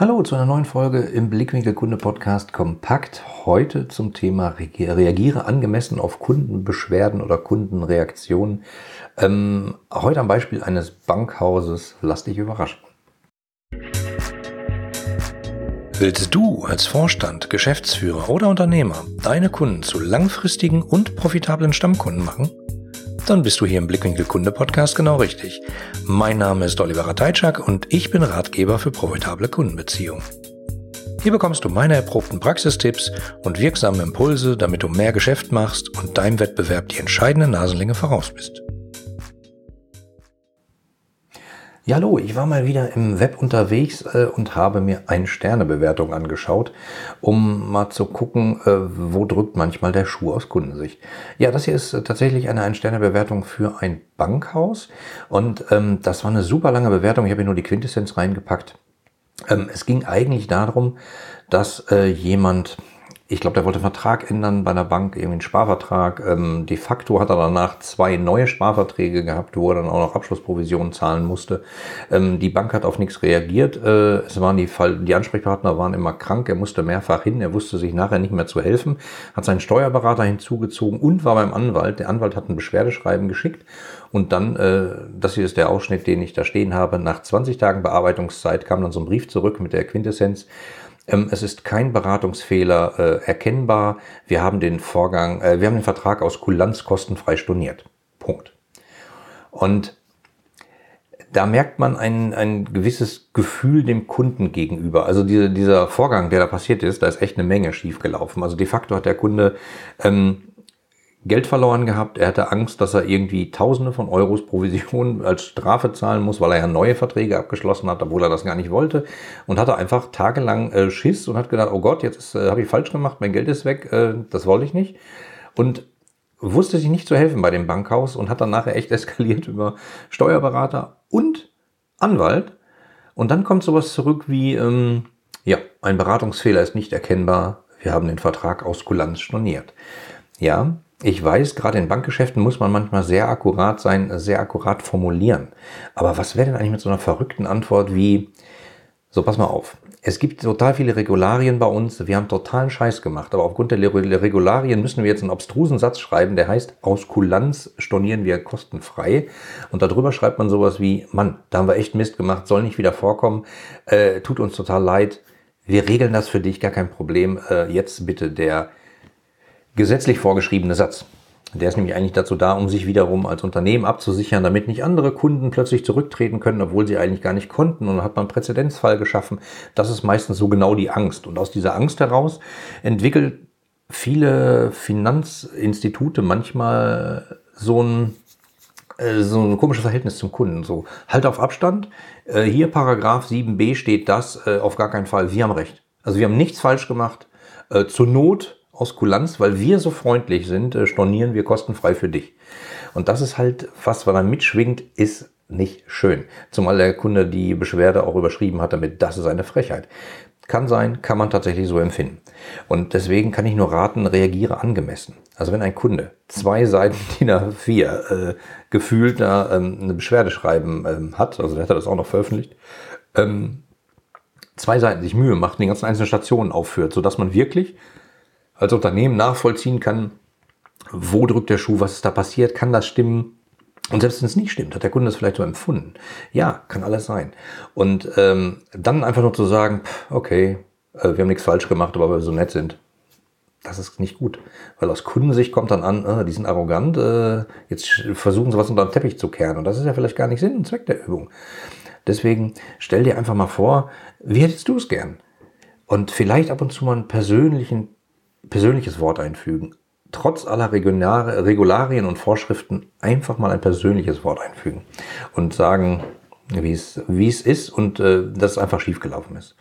Hallo zu einer neuen Folge im Blickwinkel Kunde Podcast Kompakt. Heute zum Thema Reagiere angemessen auf Kundenbeschwerden oder Kundenreaktionen. Ähm, heute am Beispiel eines Bankhauses. Lass dich überraschen. Willst du als Vorstand, Geschäftsführer oder Unternehmer deine Kunden zu langfristigen und profitablen Stammkunden machen? Dann bist du hier im Blickwinkel Kunde Podcast genau richtig. Mein Name ist Oliver Rateitschak und ich bin Ratgeber für profitable Kundenbeziehungen. Hier bekommst du meine erprobten Praxistipps und wirksame Impulse, damit du mehr Geschäft machst und deinem Wettbewerb die entscheidende Nasenlänge voraus bist. Ja, hallo, ich war mal wieder im Web unterwegs äh, und habe mir eine Sternebewertung angeschaut, um mal zu gucken, äh, wo drückt manchmal der Schuh aus Kundensicht. Ja, das hier ist äh, tatsächlich eine Ein-Sterne-Bewertung für ein Bankhaus und ähm, das war eine super lange Bewertung. Ich habe hier nur die Quintessenz reingepackt. Ähm, es ging eigentlich darum, dass äh, jemand ich glaube, der wollte einen Vertrag ändern bei einer Bank, irgendwie einen Sparvertrag. Ähm, de facto hat er danach zwei neue Sparverträge gehabt, wo er dann auch noch Abschlussprovisionen zahlen musste. Ähm, die Bank hat auf nichts reagiert. Äh, es waren die, Fall, die Ansprechpartner waren immer krank. Er musste mehrfach hin. Er wusste sich nachher nicht mehr zu helfen. Hat seinen Steuerberater hinzugezogen und war beim Anwalt. Der Anwalt hat ein Beschwerdeschreiben geschickt. Und dann, äh, das hier ist der Ausschnitt, den ich da stehen habe. Nach 20 Tagen Bearbeitungszeit kam dann so ein Brief zurück mit der Quintessenz. Ähm, es ist kein Beratungsfehler äh, erkennbar. Wir haben den Vorgang, äh, wir haben den Vertrag aus Kulanz kostenfrei storniert. Punkt. Und da merkt man ein, ein gewisses Gefühl dem Kunden gegenüber. Also diese, dieser Vorgang, der da passiert ist, da ist echt eine Menge schiefgelaufen. Also de facto hat der Kunde ähm, Geld verloren gehabt. Er hatte Angst, dass er irgendwie Tausende von Euros Provision als Strafe zahlen muss, weil er ja neue Verträge abgeschlossen hat, obwohl er das gar nicht wollte. Und hatte einfach tagelang äh, Schiss und hat gedacht, oh Gott, jetzt äh, habe ich falsch gemacht, mein Geld ist weg, äh, das wollte ich nicht. Und wusste sich nicht zu helfen bei dem Bankhaus und hat dann nachher echt eskaliert über Steuerberater und Anwalt. Und dann kommt sowas zurück wie, ähm, ja, ein Beratungsfehler ist nicht erkennbar, wir haben den Vertrag aus Kulanz storniert. Ja, ich weiß, gerade in Bankgeschäften muss man manchmal sehr akkurat sein, sehr akkurat formulieren. Aber was wäre denn eigentlich mit so einer verrückten Antwort wie, so pass mal auf, es gibt total viele Regularien bei uns, wir haben totalen Scheiß gemacht, aber aufgrund der Regularien müssen wir jetzt einen obstrusen Satz schreiben, der heißt, aus Kulanz stornieren wir kostenfrei. Und darüber schreibt man sowas wie, Mann, da haben wir echt Mist gemacht, soll nicht wieder vorkommen, äh, tut uns total leid, wir regeln das für dich, gar kein Problem. Äh, jetzt bitte der gesetzlich vorgeschriebene Satz. Der ist nämlich eigentlich dazu da, um sich wiederum als Unternehmen abzusichern, damit nicht andere Kunden plötzlich zurücktreten können, obwohl sie eigentlich gar nicht konnten. Und dann hat man einen Präzedenzfall geschaffen. Das ist meistens so genau die Angst. Und aus dieser Angst heraus entwickelt viele Finanzinstitute manchmal so ein äh, so ein komisches Verhältnis zum Kunden. So, halt auf Abstand. Äh, hier Paragraph 7b steht das, äh, auf gar keinen Fall. Wir haben Recht. Also wir haben nichts falsch gemacht. Zur Not aus Kulanz, weil wir so freundlich sind, äh, stornieren wir kostenfrei für dich. Und das ist halt was, was da mitschwingt, ist nicht schön. Zumal der Kunde die Beschwerde auch überschrieben hat damit, das ist eine Frechheit. Kann sein, kann man tatsächlich so empfinden. Und deswegen kann ich nur raten, reagiere angemessen. Also wenn ein Kunde zwei Seiten DIN A4 äh, gefühlt da, ähm, eine Beschwerde schreiben ähm, hat, also der hat das auch noch veröffentlicht, ähm, zwei Seiten sich Mühe macht, die ganzen einzelnen Stationen aufführt, sodass man wirklich als Unternehmen nachvollziehen kann, wo drückt der Schuh, was ist da passiert, kann das stimmen. Und selbst wenn es nicht stimmt, hat der Kunde das vielleicht so empfunden. Ja, kann alles sein. Und ähm, dann einfach nur zu sagen, okay, äh, wir haben nichts falsch gemacht, aber weil wir so nett sind, das ist nicht gut. Weil aus Kundensicht kommt dann an, äh, die sind arrogant, äh, jetzt versuchen sie was unter den Teppich zu kehren. Und das ist ja vielleicht gar nicht Sinn und Zweck der Übung. Deswegen stell dir einfach mal vor, wie hättest du es gern? Und vielleicht ab und zu mal einen persönlichen persönliches Wort einfügen. Trotz aller Regularien und Vorschriften einfach mal ein persönliches Wort einfügen und sagen, wie es, ist und äh, dass es einfach schiefgelaufen ist.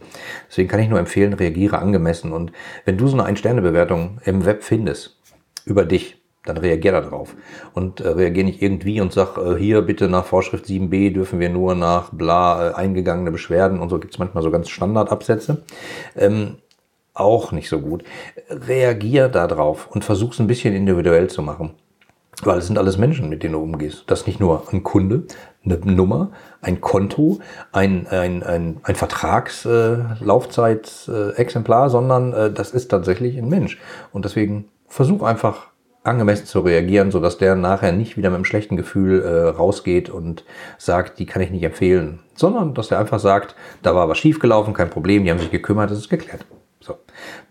Deswegen kann ich nur empfehlen, reagiere angemessen. Und wenn du so eine Ein-Sterne-Bewertung im Web findest über dich, dann reagier darauf. Und äh, reagier nicht irgendwie und sag, äh, hier bitte nach Vorschrift 7b dürfen wir nur nach bla äh, eingegangene Beschwerden und so gibt es manchmal so ganz Standardabsätze. Ähm, auch nicht so gut. Reagier darauf und versuch es ein bisschen individuell zu machen. Weil es sind alles Menschen, mit denen du umgehst. Das ist nicht nur ein Kunde, eine Nummer, ein Konto, ein, ein, ein, ein Vertragslaufzeitexemplar, äh, sondern äh, das ist tatsächlich ein Mensch. Und deswegen versuch einfach angemessen zu reagieren, sodass der nachher nicht wieder mit einem schlechten Gefühl äh, rausgeht und sagt, die kann ich nicht empfehlen, sondern dass der einfach sagt, da war was schiefgelaufen, kein Problem, die haben sich gekümmert, es ist geklärt. So,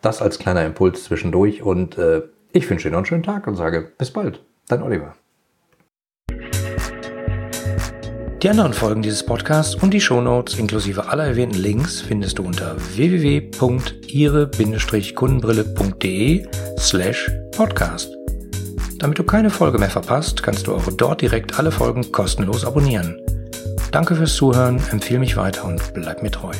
das als kleiner Impuls zwischendurch und äh, ich wünsche dir noch einen schönen Tag und sage bis bald. Dein Oliver. Die anderen Folgen dieses Podcasts und die Shownotes inklusive aller erwähnten Links findest du unter www.ihre-kundenbrille.de slash podcast. Damit du keine Folge mehr verpasst, kannst du auch dort direkt alle Folgen kostenlos abonnieren. Danke fürs Zuhören, empfehle mich weiter und bleib mir treu.